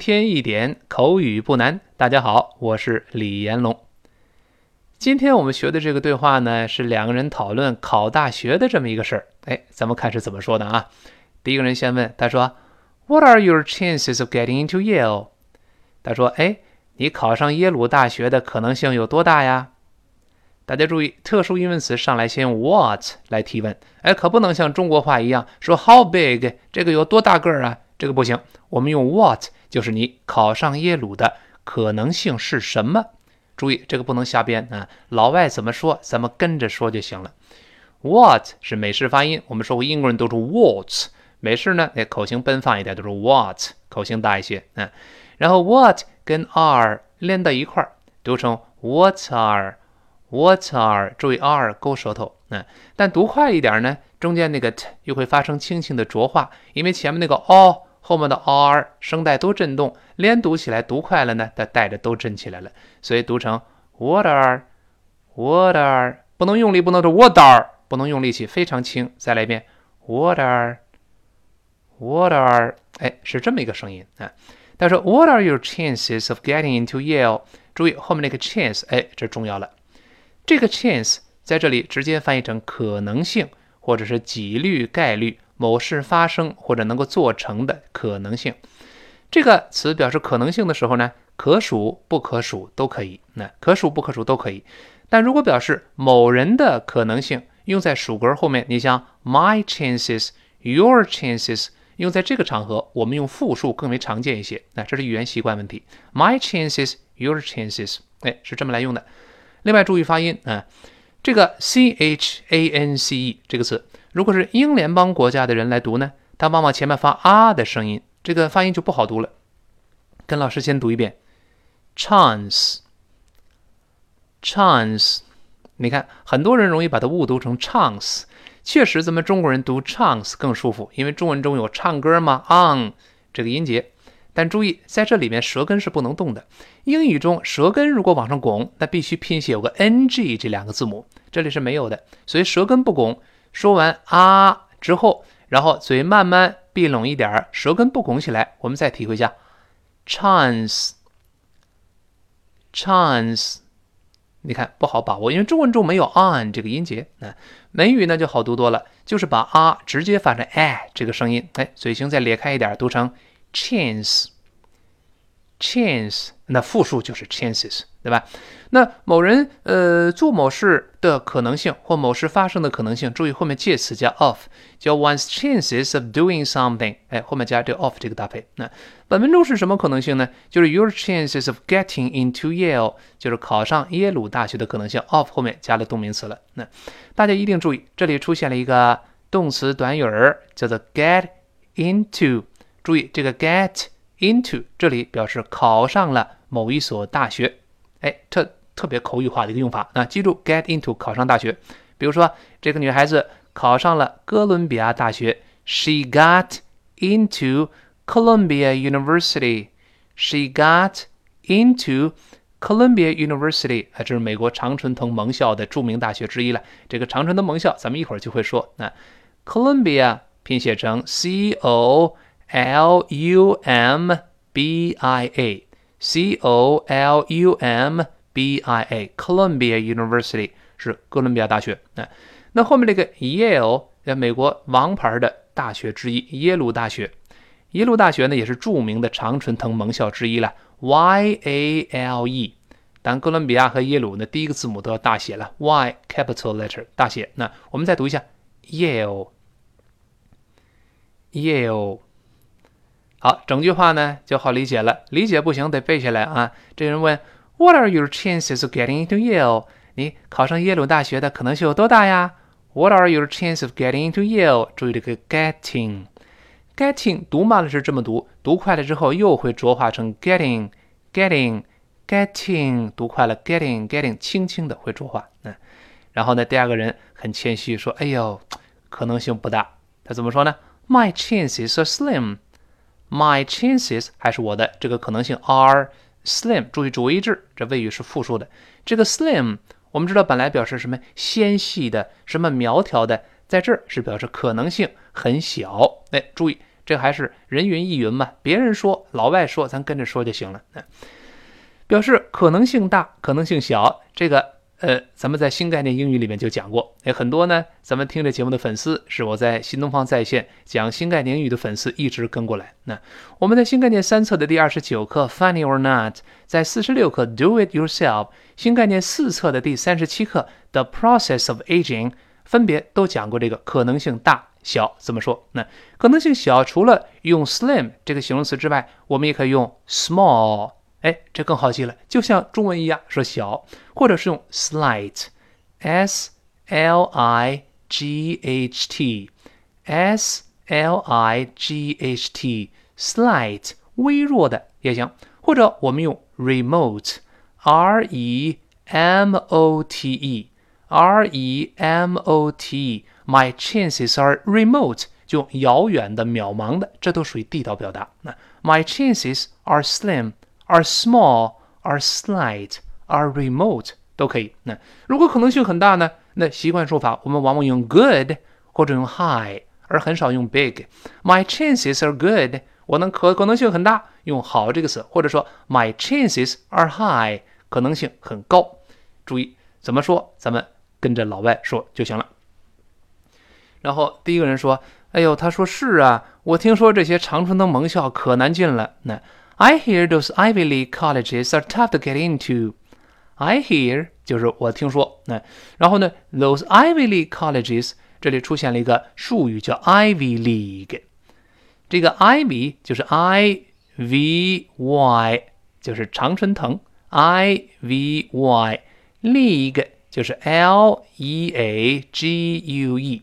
一天一点口语不难。大家好，我是李延龙。今天我们学的这个对话呢，是两个人讨论考大学的这么一个事儿。哎，咱们看是怎么说的啊？第一个人先问，他说：“What are your chances of getting into Yale？” 他说：“哎，你考上耶鲁大学的可能性有多大呀？”大家注意，特殊疑问词上来先用 what 来提问。哎，可不能像中国话一样说 how big，这个有多大个儿啊？这个不行，我们用 what。就是你考上耶鲁的可能性是什么？注意这个不能瞎编啊！老外怎么说，咱们跟着说就行了。What 是美式发音，我们说过英国人都说 what，美式呢，那口型奔放一点，都是 what，口型大一些啊。然后 what 跟 are 连到一块儿，读成 what are，what are，注意 are 勾舌头嗯。但读快一点呢，中间那个 t 又会发生轻轻的浊化，因为前面那个 o。后面的 r 声带都震动，连读起来读快了呢，它带着都震起来了，所以读成 water，water，不能用力，不能说 water，不能用力气，非常轻。再来一遍 water，water，哎，是这么一个声音啊。他说 What are your chances of getting into Yale？注意后面那个 chance，哎，这重要了。这个 chance 在这里直接翻译成可能性，或者是几率、概率。某事发生或者能够做成的可能性，这个词表示可能性的时候呢，可数不可数都可以。那可数不可数都可以。但如果表示某人的可能性，用在属格后面，你像 my chances、your chances，用在这个场合，我们用复数更为常见一些。那这是语言习惯问题。my chances、your chances，哎，是这么来用的。另外注意发音啊，这个 c h a n c e 这个词。如果是英联邦国家的人来读呢，他往往前面发啊的声音，这个发音就不好读了。跟老师先读一遍，chance，chance。你看，很多人容易把它误读成 chance。确实，咱们中国人读 chance 更舒服，因为中文中有唱歌吗 on 这个音节。但注意，在这里面舌根是不能动的。英语中舌根如果往上拱，那必须拼写有个 ng 这两个字母，这里是没有的，所以舌根不拱。说完啊之后，然后嘴慢慢闭拢一点儿舌根不拱起来。我们再体会一下，chance，chance，你看不好把握，因为中文中没有 on 这个音节。那美语呢就好读多了，就是把啊直接发成哎这个声音，哎，嘴型再咧开一点，读成 chance，chance，那复数就是 chances。对吧？那某人呃做某事的可能性或某事发生的可能性，注意后面介词加 of，叫 one's chances of doing something。哎，后面加这个 of 这个搭配。那本文中是什么可能性呢？就是 your chances of getting into Yale，就是考上耶鲁大学的可能性。of 后面加了动名词了。那大家一定注意，这里出现了一个动词短语儿，叫做 get into。注意这个 get into，这里表示考上了某一所大学。哎，特特别口语化的一个用法啊！记住，get into 考上大学。比如说，这个女孩子考上了哥伦比亚大学，She got into Columbia University. She got into Columbia University 啊，这是美国常春藤盟校的著名大学之一了。这个常春藤盟校，咱们一会儿就会说。那 Columbia 拼写成 C O L U M B I A。C O L U M B I A，Columbia University 是哥伦比亚大学。那，那后面这个 Yale 在美国王牌的大学之一，耶鲁大学。耶鲁大学呢也是著名的常春藤盟校之一了，Y A L E。但哥伦比亚和耶鲁呢，第一个字母都要大写了，Y capital letter 大写。那我们再读一下 Yale，Yale。好，整句话呢就好理解了。理解不行，得背下来啊。这人问：What are your chances of getting into Yale？你考上耶鲁大学的可能性有多大呀？What are your chances of getting into Yale？注意这个 getting，getting 读慢了是这么读，读快了之后又会浊化成 getting，getting，getting。读快了 getting，getting，轻轻的会浊化。嗯，然后呢，第二个人很谦虚说：“哎呦，可能性不大。”他怎么说呢？My chances are slim。My chances 还是我的这个可能性 are slim。注意主谓制，这谓语是复数的。这个 slim 我们知道本来表示什么纤细的，什么苗条的，在这儿是表示可能性很小。哎，注意这还是人云亦云嘛，别人说，老外说，咱跟着说就行了。表示可能性大，可能性小，这个。呃，咱们在新概念英语里面就讲过，哎，很多呢，咱们听着节目的粉丝是我在新东方在线讲新概念英语的粉丝，一直跟过来。那我们在新概念三册的第二十九课 Funny or Not，在四十六课 Do It Yourself，新概念四册的第三十七课 The Process of Aging，分别都讲过这个可能性大小怎么说。那可能性小，除了用 slim 这个形容词之外，我们也可以用 small。哎，这更好记了，就像中文一样，说小，或者是用 slight，s l i g h t，s l i g h t，slight，微弱的也行，或者我们用 remote，r e m o t e，r e m o t e，my chances are remote，就遥远的、渺茫的，这都属于地道表达。那 my chances are slim。Are small, are slight, are remote 都可以。那如果可能性很大呢？那习惯说法我们往往用 good 或者用 high，而很少用 big。My chances are good，我能可可能性很大，用好这个词，或者说 My chances are high，可能性很高。注意怎么说，咱们跟着老外说就行了。然后第一个人说：“哎呦，他说是啊，我听说这些常春藤盟校可难进了。”那 I hear those Ivy League colleges are tough to get into. I hear 就是我听说，那然后呢，those Ivy League colleges 这里出现了一个术语叫 Ivy League，这个 Ivy 就是 I V Y 就是常春藤，I V Y League 就是 L E A G U E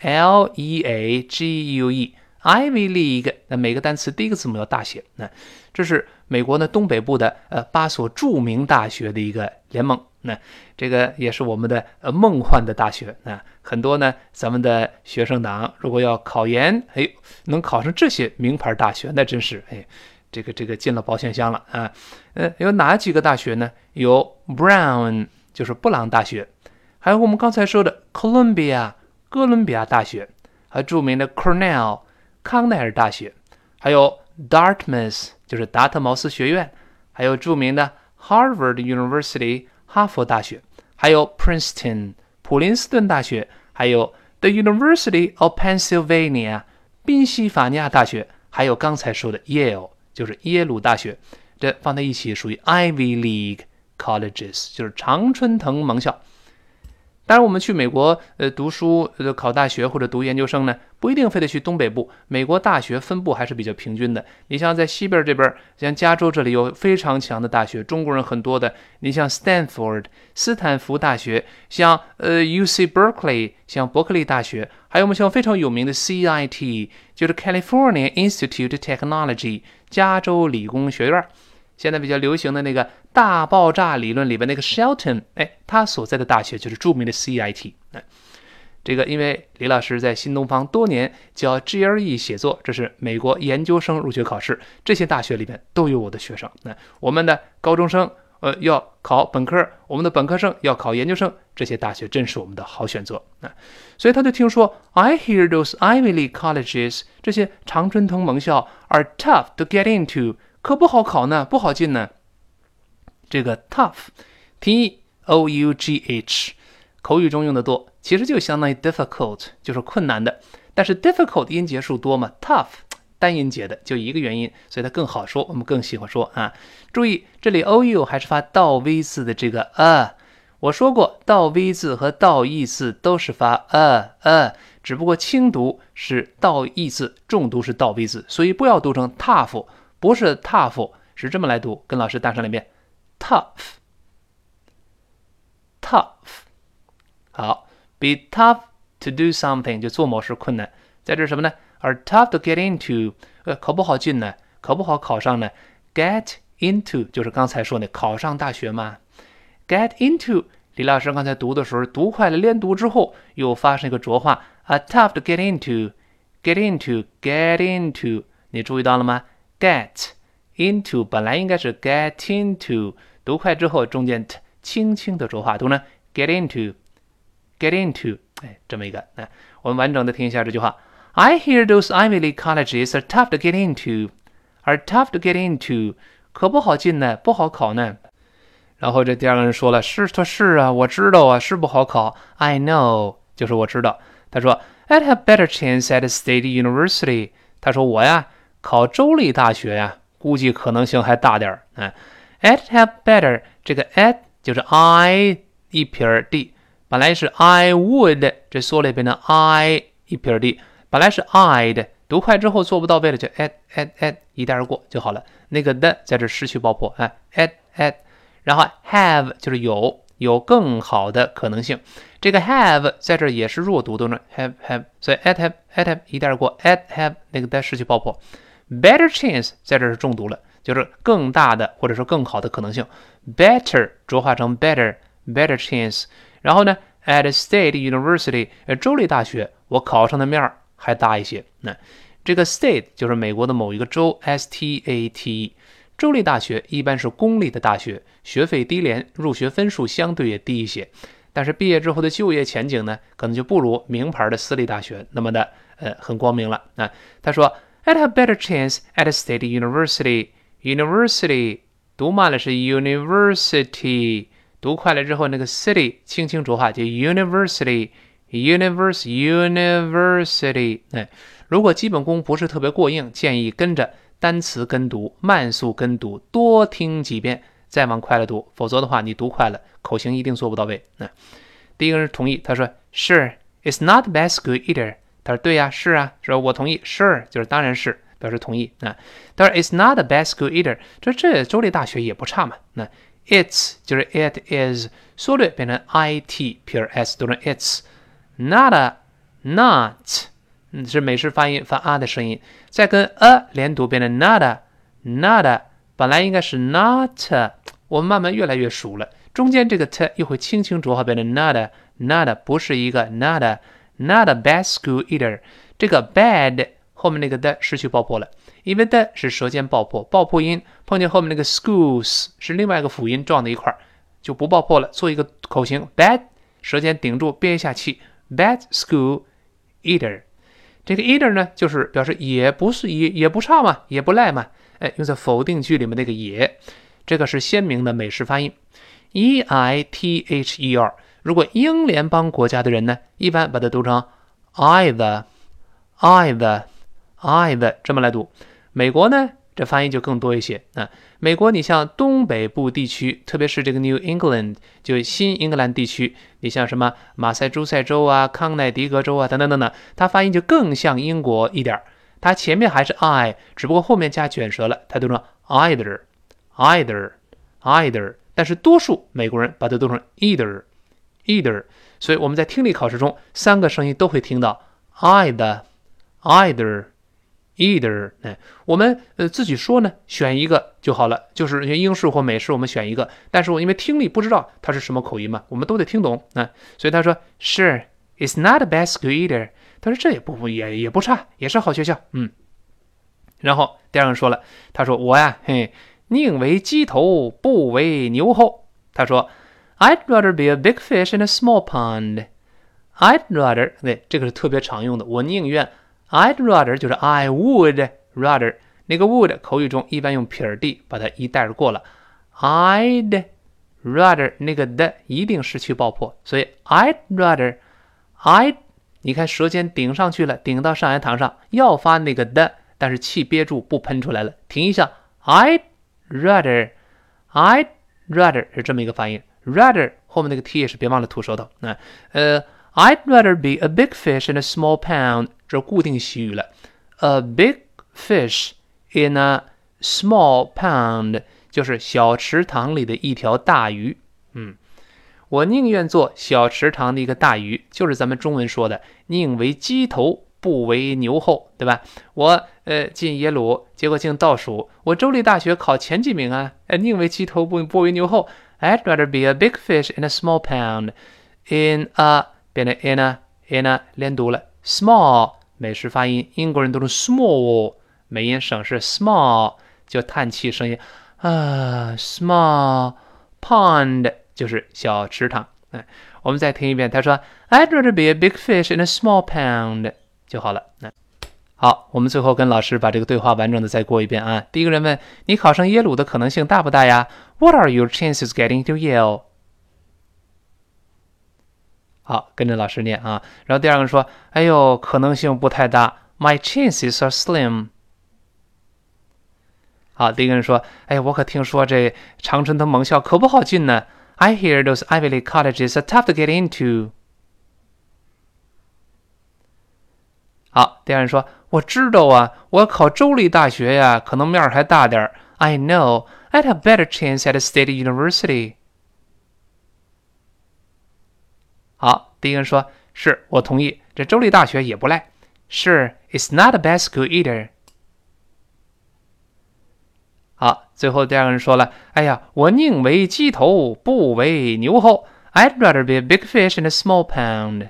L E A G U E Ivy League，那每个单词第一个字母要大写，那。这是美国呢东北部的呃八所著名大学的一个联盟，那这个也是我们的呃梦幻的大学那很多呢咱们的学生党如果要考研，哎，能考上这些名牌大学，那真是哎，这个这个进了保险箱了啊。呃，有哪几个大学呢？有 Brown，就是布朗大学，还有我们刚才说的 Columbia，哥伦比亚大学，还有著名的 Cornell，康奈尔大学，还有 Dartmouth。就是达特茅斯学院，还有著名的 Harvard University 哈佛大学，还有 Princeton 普林斯顿大学，还有 The University of Pennsylvania 宾夕法尼亚大学，还有刚才说的 Yale 就是耶鲁大学，这放在一起属于 Ivy League colleges，就是常春藤盟校。当然，我们去美国呃读书、呃考大学或者读研究生呢，不一定非得去东北部。美国大学分布还是比较平均的。你像在西边这边，像加州这里有非常强的大学，中国人很多的。你像 Stanford 斯坦福大学，像呃 U C Berkeley 像伯克利大学，还有我们像非常有名的 C I T 就是 California Institute Technology 加州理工学院。现在比较流行的那个大爆炸理论里边那个 Shelton，哎，他所在的大学就是著名的 CIT。哎，这个因为李老师在新东方多年教 GRE 写作，这是美国研究生入学考试，这些大学里边都有我的学生。那我们的高中生呃要考本科，我们的本科生要考研究生，这些大学真是我们的好选择。啊，所以他就听说 I hear those Ivy League colleges，这些常春藤盟校 are tough to get into。可不好考呢，不好进呢。这个 tough，t o u g h，口语中用的多，其实就相当于 difficult，就是困难的。但是 difficult 音节数多嘛，tough 单音节的，就一个原因，所以它更好说，我们更喜欢说啊。注意这里 o u 还是发倒 v 字的这个 a，我说过倒 v 字和倒 e 字都是发 a a，只不过轻读是倒 e 字，重读是倒 v 字，所以不要读成 tough。不是 tough，是这么来读。跟老师大声一遍，tough，tough。好，be tough to do something 就做某事困难，在这什么呢？而 tough to get into，呃，考不好进呢，考不好考上呢。get into 就是刚才说的考上大学嘛。get into，李老师刚才读的时候读快了，连读之后又发生一个浊化，a tough to get into，get into，get into，你注意到了吗 ？get into 本来应该是 get into，读快之后中间 t 轻轻的浊化，读呢 get into，get into，哎，这么一个。来，我们完整的听一下这句话 I hear those Ivy League colleges are tough to get into. Are tough to get into，可不好进呢，不好考呢。然后这第二个人说了，是，他是啊，我知道啊，是不好考。I know，就是我知道。他说，I'd have better chance at a state university。他说我呀， 考州立大学呀，估计可能性还大点儿。嗯，it have better，这个 at 就是 I 一撇 d，本来是 I would，这缩了变成 I 一撇 d，本来是 I'd，读快之后做不到位了，就 at at at 一带而过就好了。那个的在这失去爆破，哎，at at，然后 have 就是有有更好的可能性。这个 have 在这也是弱读的呢，have have，所以 at have at have 一带而过，at have 那个的失去爆破。Better chance 在这是重读了，就是更大的或者说更好的可能性。better 浊化成 better better chance，然后呢，at state university，呃，州立大学，我考上的面儿还大一些。那这个 state 就是美国的某一个州，s t a t e。州立大学一般是公立的大学，学费低廉，入学分数相对也低一些。但是毕业之后的就业前景呢，可能就不如名牌的私立大学那么的呃很光明了啊。他说，I'd have better chance at a state university. University 读慢了是 university，读快了之后那个 city 轻轻浊化就 university。Universe University，哎，如果基本功不是特别过硬，建议跟着单词跟读，慢速跟读，多听几遍，再往快了读。否则的话，你读快了，口型一定做不到位。那第一个人同意，他说：“Sure，it's not bad school either。”他说：“对呀，是啊，说我同意。”Sure 就是当然是表示同意啊。他说：“It's not a bad school either。”这这州立大学也不差嘛。那 It's 就是 It is 缩略变成 it 撇 s 读成 It's。Not a, not，嗯，是美式发音发啊的声音，再跟 a 连读变成 not a, not a，本来应该是 not，我们慢慢越来越熟了，中间这个 t 又会轻轻浊化变成 not a, not a，不是一个 not a, not a bad school either。这个 bad 后面那个的失去爆破了，因为的是舌尖爆破，爆破音碰见后面那个 schools 是另外一个辅音撞在一块儿就不爆破了，做一个口型 bad，舌尖顶住憋一下气。Bad school either，这个 either 呢，就是表示也不是也也不差嘛，也不赖嘛。哎，用在否定句里面那个也，这个是鲜明的美式发音，e i t h e r。如果英联邦国家的人呢，一般把它读成 either，either，either 这么来读。美国呢？这发音就更多一些啊。美国，你像东北部地区，特别是这个 New England，就新英格兰地区，你像什么马赛诸塞州啊、康乃狄格州啊等等等等，它发音就更像英国一点儿。它前面还是 i，只不过后面加卷舌了，它读成 either，either，either。但是多数美国人把它读成 either Either，。所以我们在听力考试中，三个声音都会听到 either，either。Either，哎，我们呃自己说呢，选一个就好了，就是英式或美式，我们选一个。但是我因为听力不知道它是什么口音嘛，我们都得听懂啊。所以他说，Sure，it's not a bad school either。他说这也不也也不差，也是好学校。嗯。然后第二个人说了，他说我呀，嘿，宁为鸡头不为牛后。他说 ，I'd rather be a big fish in a small pond。I'd rather，对，这个是特别常用的，我宁愿。I'd rather 就是 I would rather，那个 would 口语中一般用撇 d 把它一带而过了。I'd rather 那个的一定失去爆破，所以 I'd rather，I 你看舌尖顶上去了，顶到上牙膛上，要发那个的，但是气憋住不喷出来了，停一下。I'd rather，I'd rather 是这么一个发音 ，rather 后面那个 t 也是别忘了吐舌头。那呃，I'd rather be a big fish in a small pond。这固定习语了。A big fish in a small pond，就是小池塘里的一条大鱼。嗯，我宁愿做小池塘的一个大鱼，就是咱们中文说的“宁为鸡头不为牛后”，对吧？我呃进耶鲁，结果进倒数；我州立大学考前几名啊，呃宁为鸡头不不为牛后。I'd rather be a big fish in a small pond in a 变成 in a in a 连读了 small。美式发音，英国人都是 small，美音省是 small，就叹气声音啊，small pond 就是小池塘。哎，我们再听一遍，他说，I'd rather be a big fish in a small pond 就好了。那 我们最后跟老师把这个对话完整的再过一遍啊。第一个人问你考上耶鲁的可能性大不大呀？What are your chances getting to Yale？好，跟着老师念啊。然后第二个人说：“哎呦，可能性不太大，My chances are slim。”好，第一个人说：“哎，我可听说这长春藤盟校可不好进呢。I hear those Ivy League colleges are tough to get into。”好，第二人说：“我知道啊，我要考州立大学呀，可能面儿还大点儿。I know I'd have better chance at a state university。”好，第一个人说：“是我同意，这州立大学也不赖。”是，It's not a bad school either。好，最后第二个人说了：“哎呀，我宁为鸡头，不为牛后。I'd rather be a big fish in a small pond。”